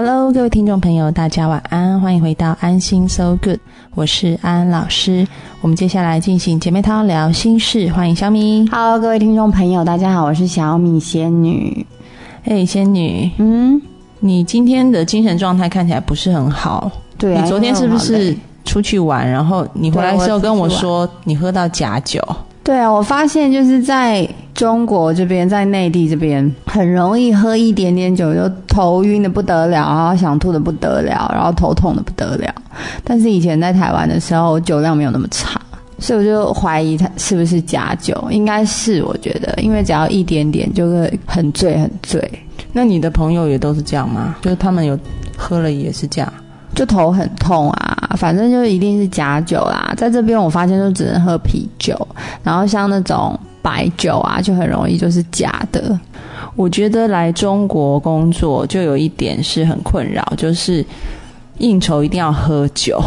Hello，各位听众朋友，大家晚安，欢迎回到安心 So Good，我是安安老师。我们接下来进行姐妹淘聊心事，欢迎小米。Hello，各位听众朋友，大家好，我是小米仙女。嘿，仙女，嗯，你今天的精神状态看起来不是很好。对啊，你昨天是不是出去玩，然后你回来的时候跟我说你喝到假酒？对啊，我发现就是在中国这边，在内地这边，很容易喝一点点酒就头晕的不得了，然后想吐的不得了，然后头痛的不得了。但是以前在台湾的时候，酒量没有那么差，所以我就怀疑它是不是假酒，应该是我觉得，因为只要一点点就会很醉很醉，那你的朋友也都是这样吗？就是他们有喝了也是这样？就头很痛啊，反正就一定是假酒啦。在这边我发现就只能喝啤酒，然后像那种白酒啊，就很容易就是假的。我觉得来中国工作就有一点是很困扰，就是应酬一定要喝酒，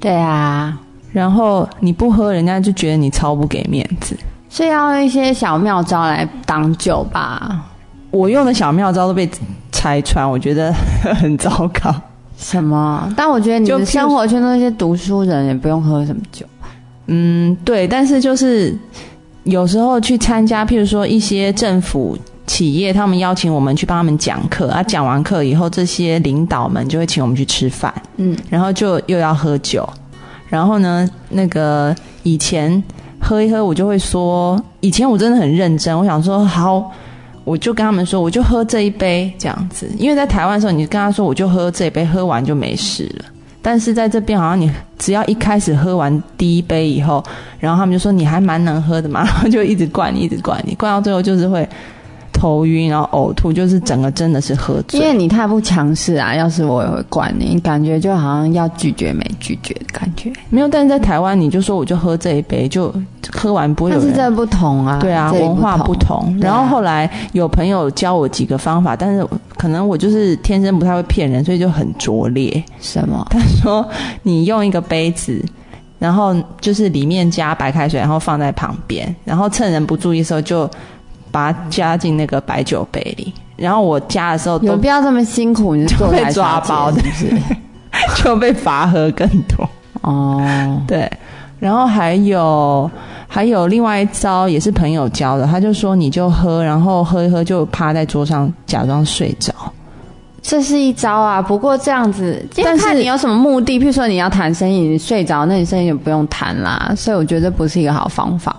对啊，然后你不喝，人家就觉得你超不给面子。所以要用一些小妙招来挡酒吧。我用的小妙招都被拆穿，我觉得 很糟糕。什么？但我觉得你就生活圈都是一些读书人，也不用喝什么酒。嗯，对，但是就是有时候去参加，譬如说一些政府企业，他们邀请我们去帮他们讲课啊，讲完课以后，这些领导们就会请我们去吃饭，嗯，然后就又要喝酒，然后呢，那个以前喝一喝，我就会说，以前我真的很认真，我想说好。我就跟他们说，我就喝这一杯这样子，因为在台湾的时候，你跟他说我就喝这一杯，喝完就没事了。但是在这边，好像你只要一开始喝完第一杯以后，然后他们就说你还蛮能喝的嘛，然后就一直灌，一直灌你，灌到最后就是会头晕，然后呕吐，就是整个真的是喝醉因为。你太不强势啊！要是我也会灌你，感觉就好像要拒绝没拒绝的感觉。没有，但是在台湾你就说我就喝这一杯，就喝完不会有人。但是这不同啊，对啊，文化不同。然后后来有朋友教我几个方法，但是可能我就是天生不太会骗人，所以就很拙劣。什么？他说你用一个杯子，然后就是里面加白开水，然后放在旁边，然后趁人不注意的时候就把它加进那个白酒杯里。然后我加的时候都有必要这么辛苦？你是做 被抓包的是不是？就被罚喝更多。哦，对，然后还有还有另外一招也是朋友教的，他就说你就喝，然后喝一喝就趴在桌上假装睡着。这是一招啊。不过这样子，但但是你有什么目的。譬如说你要谈生意，你睡着，那你生意就不用谈啦。所以我觉得这不是一个好方法。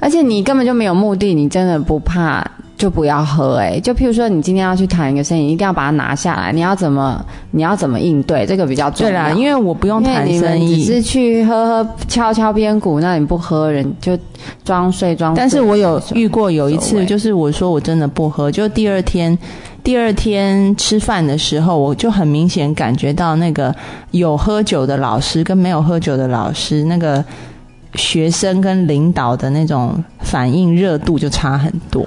而且你根本就没有目的，你真的不怕。就不要喝哎、就譬如说，你今天要去谈一个生意，一定要把它拿下来。你要怎么，你要怎么应对，这个比较重要。对啦，因为我不用谈生意，是去喝喝敲敲边鼓，那你不喝人就装睡装睡。但是我有遇过有一次，就是我说我真的不喝，就第二天，第二天吃饭的时候，我就很明显感觉到那个有喝酒的老师跟没有喝酒的老师，那个学生跟领导的那种反应热度就差很多。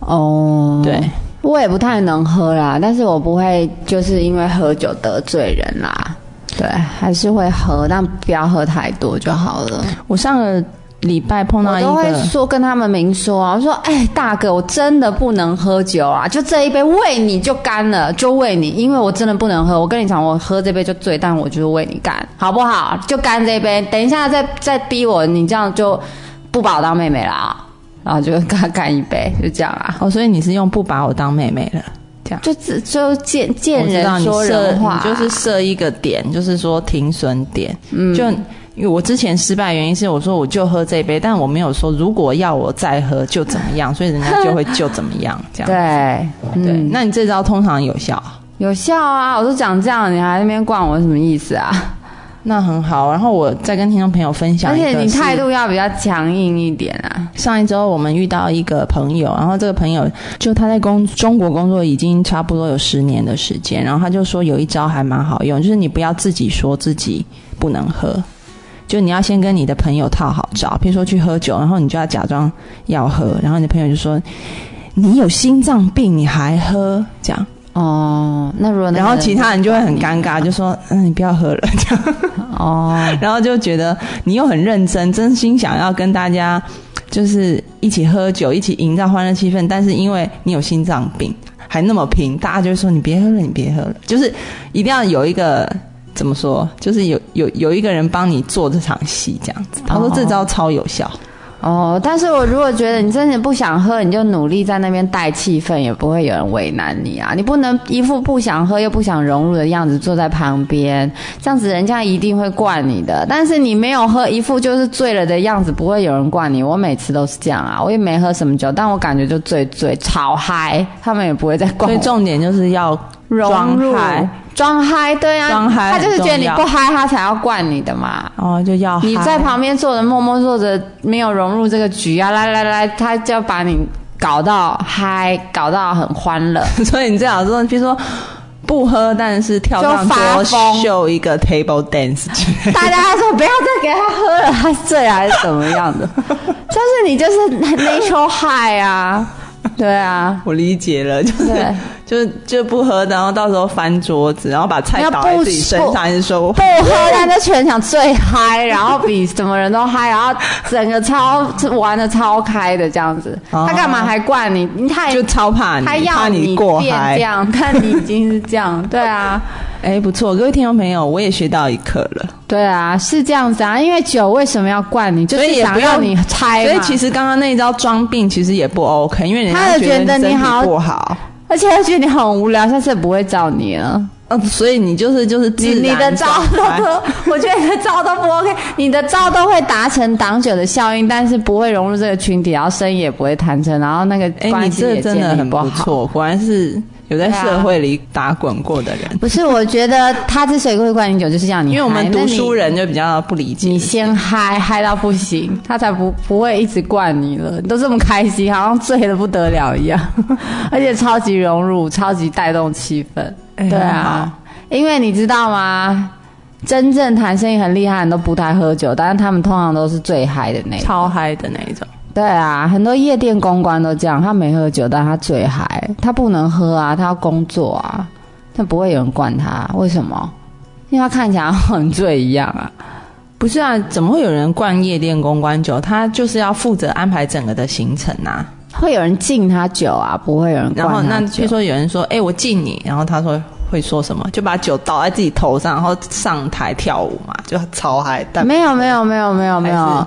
哦，对，我也不太能喝啦，但是我不会就是因为喝酒得罪人啦。对，还是会喝，但不要喝太多就好了。我上个礼拜碰到一我都会个，说跟他们明说啊，我说哎大哥，我真的不能喝酒啊，就这一杯喂你就干了，就喂你，因为我真的不能喝。我跟你讲，我喝这杯就醉，但我就是为你干，好不好？就干这一杯，等一下再再逼我，你这样就不把我当妹妹了啊。然后就跟他干一杯，就这样啊。哦，所以你是用不把我当妹妹了。这样就只就见见人说人话，你就是设一个点，就是说停损点。嗯就因为我之前失败原因是我说我就喝这一杯，但我没有说如果要我再喝就怎么样，所以人家就会就怎么样这样。对对，嗯那你这招通常有效，有效啊！我都讲这样，你还在那边灌我，什么意思啊？那很好。然后我再跟听众朋友分享而且你态度要比较强硬一点啊。上一周我们遇到一个朋友，然后这个朋友就他在工中国工作已经差不多有十年的时间，然后他就说有一招还蛮好用，就是你不要自己说自己不能喝，就你要先跟你的朋友套好招，比如说去喝酒，然后你就要假装要喝，然后你的朋友就说你有心脏病你还喝这样，哦，那如果那然后其他人就会很尴尬，就说嗯你不要喝了这样。哦，然后就觉得你又很认真，真心想要跟大家就是一起喝酒，一起营造欢乐气氛，但是因为你有心脏病，还那么拼，大家就会说你别喝了，你别喝了，就是一定要有一个怎么说，就是有有有一个人帮你做这场戏这样子。他说这招超有效。哦，哦但是我如果觉得你真的不想喝，你就努力在那边带气氛，也不会有人为难你啊。你不能一副不想喝又不想融入的样子坐在旁边，这样子人家一定会惯你的。但是你没有喝，一副就是醉了的样子，不会有人惯你。我每次都是这样啊，我也没喝什么酒，但我感觉就醉醉超嗨，他们也不会再惯。所以重点就是要融入。装嗨，对啊，装嗨，他就是觉得你不嗨，他才要灌你的嘛。哦，就要你在旁边坐着，默默坐着，没有融入这个局啊！来来来，他就要把你搞到嗨，搞到很欢乐。所以你最好说，比如说不喝，但是跳上桌秀一个 table dance。大家说不要再给他喝了，他醉还是怎么样的？就是你就是 natural high 啊。对啊，我理解了，就是就是就不喝，然后到时候翻桌子，然后把菜倒在自己身上，还是说不 喝，但在全场最嗨，然后比什么人都嗨，然后整个超玩的超开的这样子。他干嘛还灌你？他就超怕你，他要你过嗨这样，但你已经是这样，对啊。哎，不错，各位听众朋友，我也学到一课了。对啊，是这样子啊，因为酒为什么要灌你？就是想让你猜。所以其实刚刚那一招装病其实也不 OK，因为人家觉得你好不好，而且他觉得你很无聊，下次也不会找你了。嗯，所以你就是就是你你的招都，我觉得你的招都不 OK，你的招都会达成挡酒的效应，但是不会融入这个群体，然后生意也不会谈成，然后那个关系也真的很不错，果然是。有在社会里打滚过的人，不是？我觉得他之所以会灌你酒，就是这样。你因为我们读书人就比较不理解，你先嗨嗨到不行，他才不不会一直灌你了。你都这么开心，好像醉的不得了一样，而且超级融入，超级带动气氛。对啊，因为你知道吗？真正谈生意很厉害人都不太喝酒，但是他们通常都是最嗨的那种，超嗨的那一种。对啊，很多夜店公关都这样，他没喝酒，但他醉嗨，他不能喝啊，他要工作啊，但不会有人管他，为什么？因为他看起来很醉一样啊。不是啊，怎么会有人灌夜店公关酒？他就是要负责安排整个的行程啊。会有人敬他酒啊，不会有人。然后那据说有人说，哎，我敬你，然后他说会说什么？就把酒倒在自己头上，然后上台跳舞嘛，就超嗨。但没有没有没有没有没有。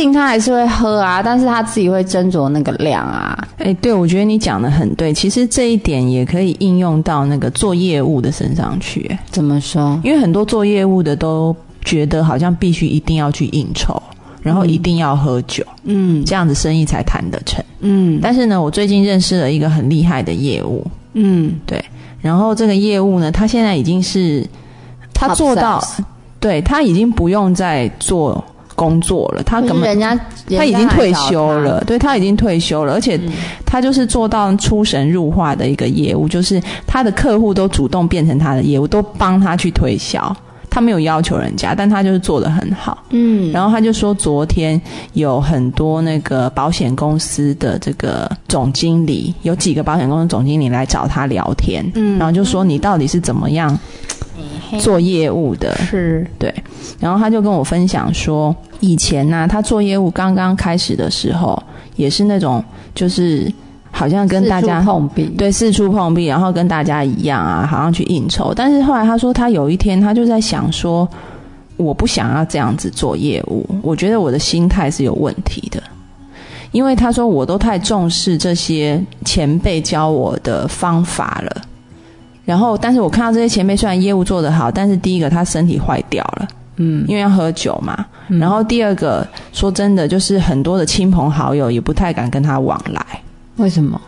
敬他还是会喝啊，但是他自己会斟酌那个量啊。哎，对，我觉得你讲的很对。其实这一点也可以应用到那个做业务的身上去。怎么说？因为很多做业务的都觉得好像必须一定要去应酬，然后一定要喝酒，嗯，这样子生意才谈得成，嗯。但是呢，我最近认识了一个很厉害的业务，嗯，对。然后这个业务呢，他现在已经是他做到，对他已经不用再做。工作了，他根本人家他已经退休了，对他已经退休了，而且他就是做到出神入化的一个业务，就是他的客户都主动变成他的业务，都帮他去推销，他没有要求人家，但他就是做的很好。嗯，然后他就说，昨天有很多那个保险公司的这个总经理，有几个保险公司总经理来找他聊天，嗯，然后就说你到底是怎么样？做业务的。是。对，然后他就跟我分享说，以前呢，他做业务刚刚开始的时候，也是那种就是好像跟大家碰壁，对，四处碰壁，然后跟大家一样啊，好像去应酬。但是后来他说，他有一天他就在想说，我不想要这样子做业务，我觉得我的心态是有问题的，因为他说我都太重视这些前辈教我的方法了。然后，但是我看到这些前辈虽然业务做得好，但是第一个他身体坏掉了，嗯，因为要喝酒嘛。然后第二个，说真的，就是很多的亲朋好友也不太敢跟他往来。为什么？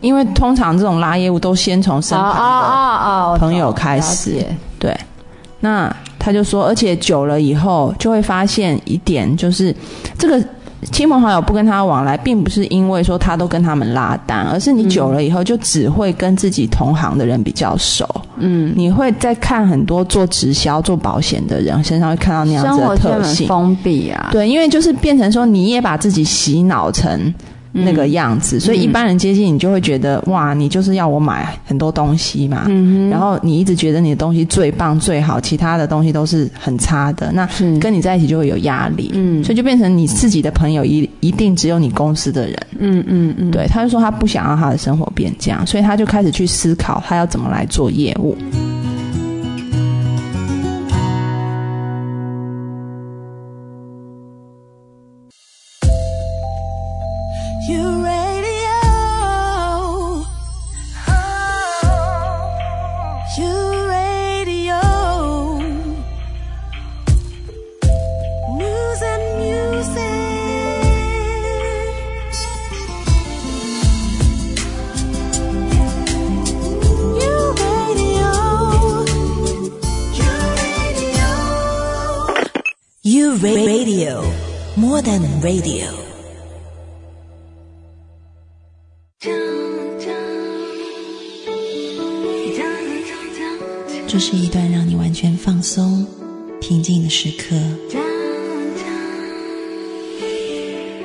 因为通常这种拉业务都先从身旁的朋友开始。对，那他就说，而且久了以后就会发现一点，就是这个。亲朋好友不跟他往来，并不是因为说他都跟他们拉单，而是你久了以后就只会跟自己同行的人比较熟。嗯，你会在看很多做直销、做保险的人身上会看到那样子的特性。封闭啊，对，因为就是变成说你也把自己洗脑成那个样子，所以一般人接近你就会觉得哇，你就是要我买很多东西嘛，嗯然后你一直觉得你的东西最棒最好，其他的东西都是很差的，那跟你在一起就会有压力，嗯。所以就变成你自己的朋友一一定只有你公司的人，嗯嗯嗯，对，他就说他不想让他的生活变这样，所以他就开始去思考他要怎么来做业务。Radio, more than radio. 这是一段让你完全放松、平静的时刻。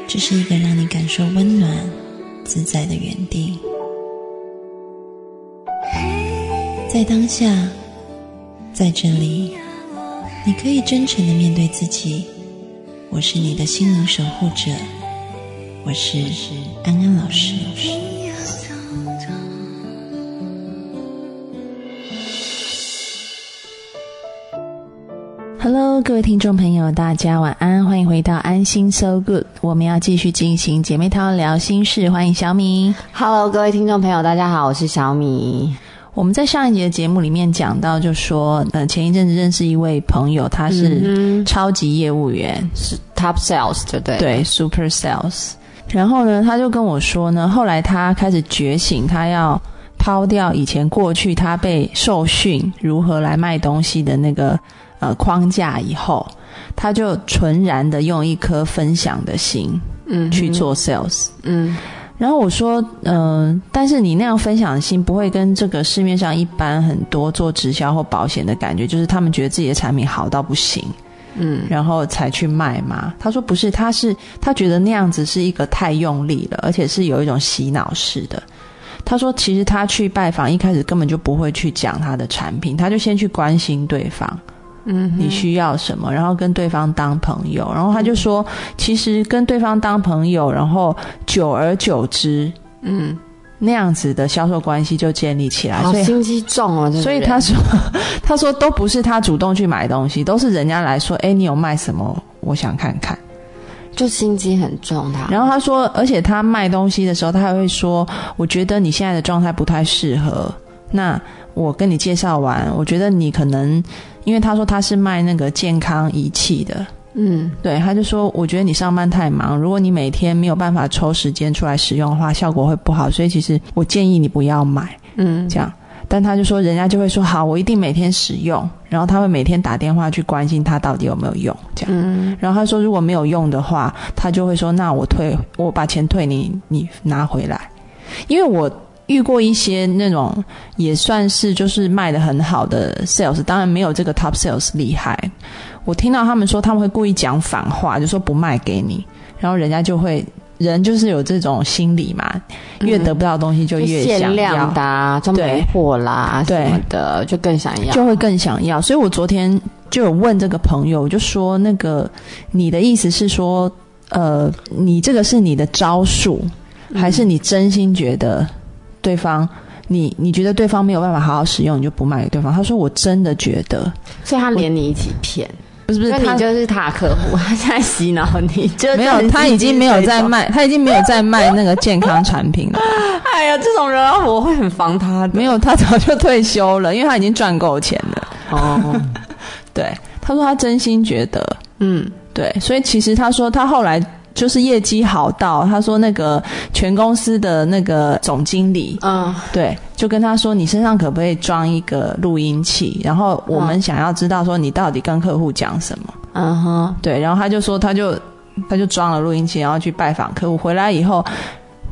这是一个让你感受温暖、自在的原地。在当下，在这里，你可以真诚的面对自己。我是你的心灵守护者，我是安安老师。Hello，各位听众朋友，大家晚安，欢迎回到安心 So Good。我们要继续进行姐妹淘聊心事，欢迎小米。Hello，各位听众朋友，大家好，我是小米。我们在上一节的节目里面讲到，就说呃前一阵子认识一位朋友，他是超级业务员，是 Top Sales 对对？对，Super Sales。然后呢，他就跟我说呢，后来他开始觉醒，他要抛掉以前过去他被受训如何来卖东西的那个呃框架以后，他就纯然的用一颗分享的心，嗯去做 sales。嗯然后我说，嗯、但是你那样分享的心不会跟这个市面上一般很多做直销或保险的感觉，就是他们觉得自己的产品好到不行，嗯然后才去卖嘛？他说不是，他是他觉得那样子是一个太用力了，而且是有一种洗脑式的。他说，其实他去拜访一开始根本就不会去讲他的产品，他就先去关心对方，嗯你需要什么，然后跟对方当朋友。然后他就说，其实跟对方当朋友，然后久而久之，嗯，那样子的销售关系就建立起来。所以，好心机重哦，这个人所以他说，他说都不是他主动去买东西，都是人家来说，哎，你有卖什么？我想看看。就心机很重，他然后他说，而且他卖东西的时候，他还会说，我觉得你现在的状态不太适合。那我跟你介绍完，我觉得你可能，因为他说他是卖那个健康仪器的，嗯对，他就说，我觉得你上班太忙，如果你每天没有办法抽时间出来使用的话，效果会不好。所以其实我建议你不要买嗯这样。但他就说，人家就会说好，我一定每天使用，然后他会每天打电话去关心他到底有没有用这样。嗯然后他说，如果没有用的话，他就会说，那我退，我把钱退你，你拿回来。因为我遇过一些那种也算是就是卖的很好的 sales，当然没有这个 top sales 厉害。我听到他们说他们会故意讲反话，就说不卖给你，然后人家就会人就是有这种心理嘛，越得不到东西就就越想要限量的、啊，就没对货啦什么的，就更想要。就会更想要。所以我昨天就有问这个朋友，我就说那个你的意思是说，呃，你这个是你的招数，还是你真心觉得对方？你你觉得对方没有办法好好使用，你就不卖给对方？他说我真的觉得所以他连你一起骗，不是不是你就是他的客户，他现在洗脑你，就没有，他已经没有在。卖，他已经没有在卖那个健康产品了。哎呀，这种人啊我会很防他的。没有，他早就退休了，因为他已经赚够钱了。哦，对，他说他真心觉得，嗯对，所以其实他说他后来就是业绩好到，他说那个全公司的那个总经理，嗯对，就跟他说你身上可不可以装一个录音器，然后我们想要知道说你到底跟客户讲什么，嗯哼，对，然后他就说他就他就装了录音器，然后去拜访客户，回来以后。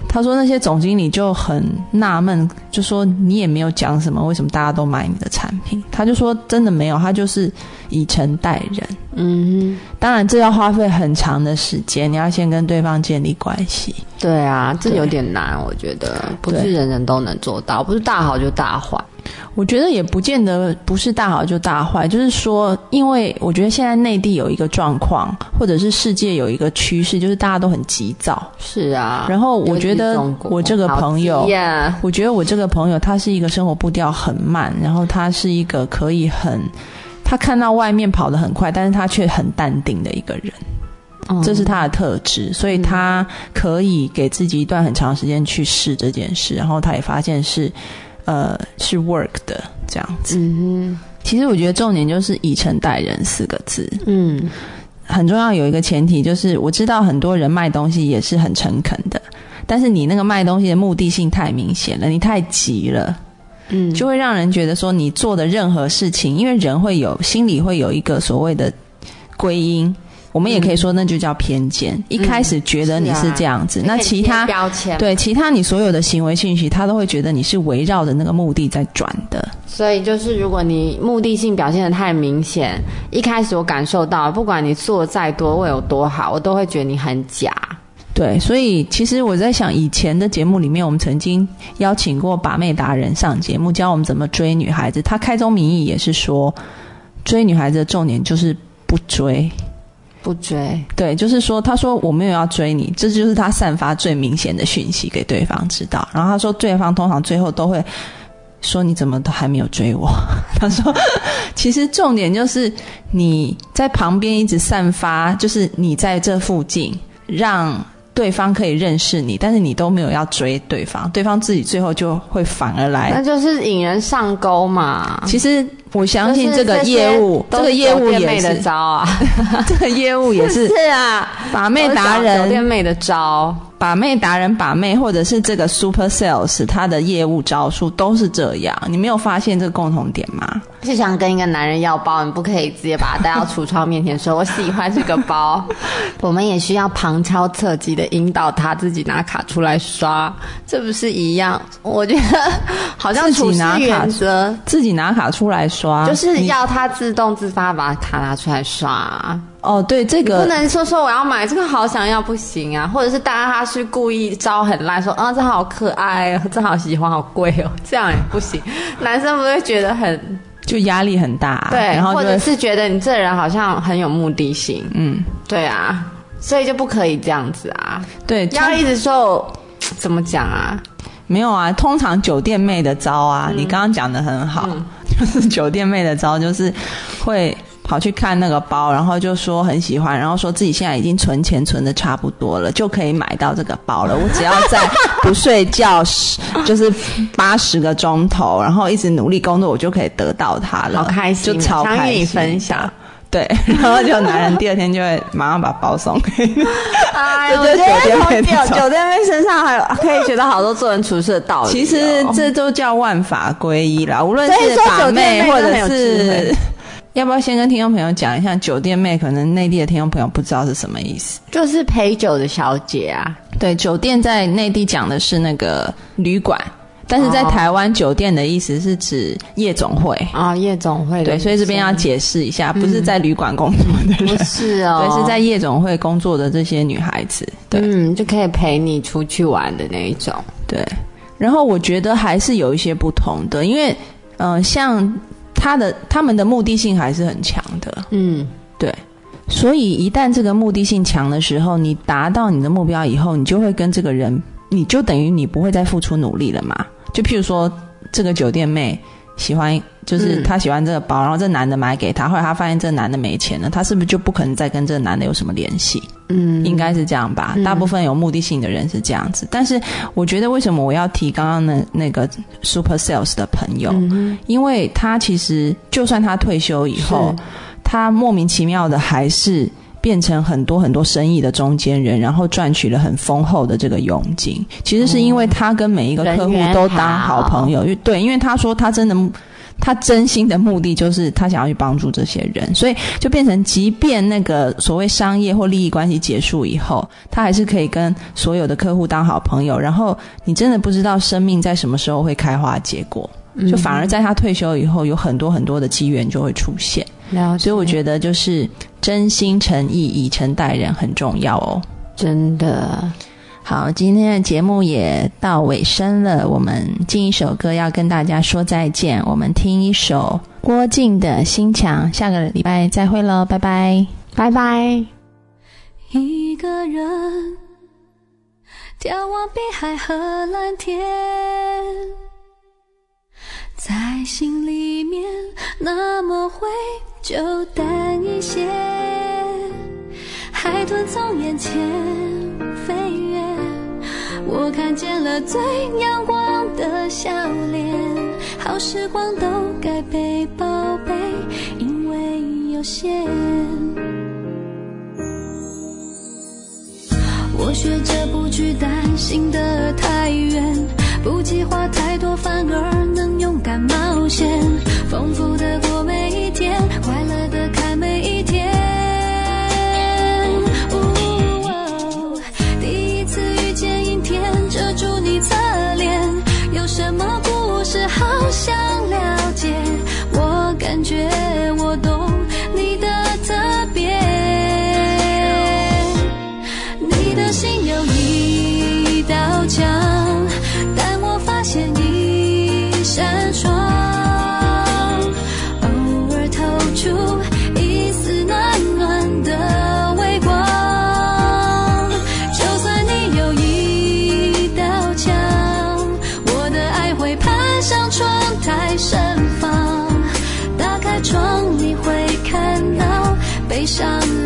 他说那些总经理就很纳闷，就说你也没有讲什么，为什么大家都买你的产品？他就说真的没有，他就是以诚待人。嗯当然，这要花费很长的时间，你要先跟对方建立关系。对啊，这有点难，我觉得不是人人都能做到，不是大好就大坏。我觉得也不见得不是大好就大坏，就是说，因为我觉得现在内地有一个状况，或者是世界有一个趋势，就是大家都很急躁。是啊，然后我觉得我这个朋友我觉得我这个朋友他是一个生活步调很慢，然后他是一个可以很，他看到外面跑得很快，但是他却很淡定的一个人，嗯。这是他的特质，所以他可以给自己一段很长时间去试这件事，然后他也发现是，呃，是 work 的这样子。嗯其实我觉得重点就是以诚待人四个字，嗯很重要。有一个前提就是，我知道很多人卖东西也是很诚恳的，但是你那个卖东西的目的性太明显了，你太急了，嗯，就会让人觉得说你做的任何事情，因为人会有心里会有一个所谓的归因。我们也可以说，那就叫偏见。一开始觉得你是这样子，那其他标签对其他你所有的行为信息，他都会觉得你是围绕着那个目的在转的。所以就是，如果你目的性表现的太明显，一开始我感受到，不管你做再多，我有多好，我都会觉得你很假。对，所以其实我在想，以前的节目里面，我们曾经邀请过把妹达人上节目，教我们怎么追女孩子。他开宗明义也是说，追女孩子的重点就是不追。不追，对，就是说，他说我没有要追你，这就是他散发最明显的讯息给对方知道。然后他说，对方通常最后都会说你怎么都还没有追我？他说，其实重点就是你在旁边一直散发，就是你在这附近让。对方可以认识你，但是你都没有要追对方，对方自己最后就会反而来那就是引人上钩嘛。其实我相信就是这个些业务，这个业务也是，招啊，这个业务也是是啊，把妹达都是酒店人，妹的招。把妹达人把妹，或者是这个 super sales，他的业务招数都是这样。你没有发现这个共同点吗？就想跟一个男人要包，你不可以直接把他带到橱窗面前说“我喜欢这个包”。我们也需要旁敲侧击的引导他自己拿卡出来刷，这不是一样？我觉得好像自己处事拿卡原则自己拿卡出来刷，就是要他自动自发把卡拿出来刷。哦，对这个不能说说我要买这个好想要不行啊，或者是大家他是故意招很烂，说啊这好可爱哦，这好喜欢，好贵哦，这样也不行。男生不会觉得很就压力很大，对，然后或者是觉得你这人好像很有目的性，嗯，对啊，所以就不可以这样子啊，对，要一直说怎么讲啊？没有啊，通常酒店妹的招啊，嗯。你刚刚讲的很好，就是酒店妹的招就是会跑去看那个包，然后就说很喜欢，然后说自己现在已经存钱存的差不多了，就可以买到这个包了。我只要在不睡觉十，就是八十个钟头，然后一直努力工作，我就可以得到它了，好开心，就超开心。分享。对，然后就男人第二天就会马上把包送给你。哎酒店妹的酒招酒店妹身上还有可以学到好多做人处事的道理哦、其实这都叫万法归一啦，无论是把妹或者是慧，要不要先跟听众朋友讲一下酒店妹？可能内地的听众朋友不知道是什么意思。就是陪酒的小姐啊，对，酒店在内地讲的是那个旅馆，但是在哦台湾酒店的意思是指夜总会。啊、夜总会对，所以这边要解释一下，不是在旅馆工作的人，不是哦，对，是在夜总会工作的这些女孩子。对，嗯，就可以陪你出去玩的那一种。对，然后我觉得还是有一些不同的，因为嗯、呃像他的他们的目的性还是很强的，嗯，对。所以一旦这个目的性强的时候，你达到你的目标以后，你就会跟这个人，你就等于你不会再付出努力了嘛。就譬如说，这个酒店妹喜欢，就是嗯她喜欢这个包，然后这男的买给她，后来她发现这男的没钱了，她是不是就不可能再跟这个男的有什么联系？嗯，应该是这样吧。大部分有目的性的人是这样子，但是我觉得为什么我要提刚刚的那个 super sales 的朋友，嗯因为他其实就算他退休以后，他莫名其妙的还是。变成很多很多生意的中间人，然后赚取了很丰厚的这个佣金。其实是因为他跟每一个客户都当好朋友，因为对，因为他说他真的他真心的目的就是他想要去帮助这些人，所以就变成，即便那个所谓商业或利益关系结束以后，他还是可以跟所有的客户当好朋友。然后你真的不知道生命在什么时候会开花结果，就反而在他退休以后，有很多很多的机缘就会出现。所以我觉得就是真心诚意、以诚待人很重要哦。真的好，今天的节目也到尾声了，我们进一首歌要跟大家说再见。我们听一首郭靖的《心墙》，下个礼拜再会喽，拜拜。拜拜。一个人眺望碧海和蓝天，在心里面那么灰就淡一些。海豚从眼前飞越，我看见了最阳光的笑脸。好时光都该被宝贝，因为有限。我学着不去担心的太远，不计划太多，反而能勇敢冒险，丰富的过每一天，快乐的 some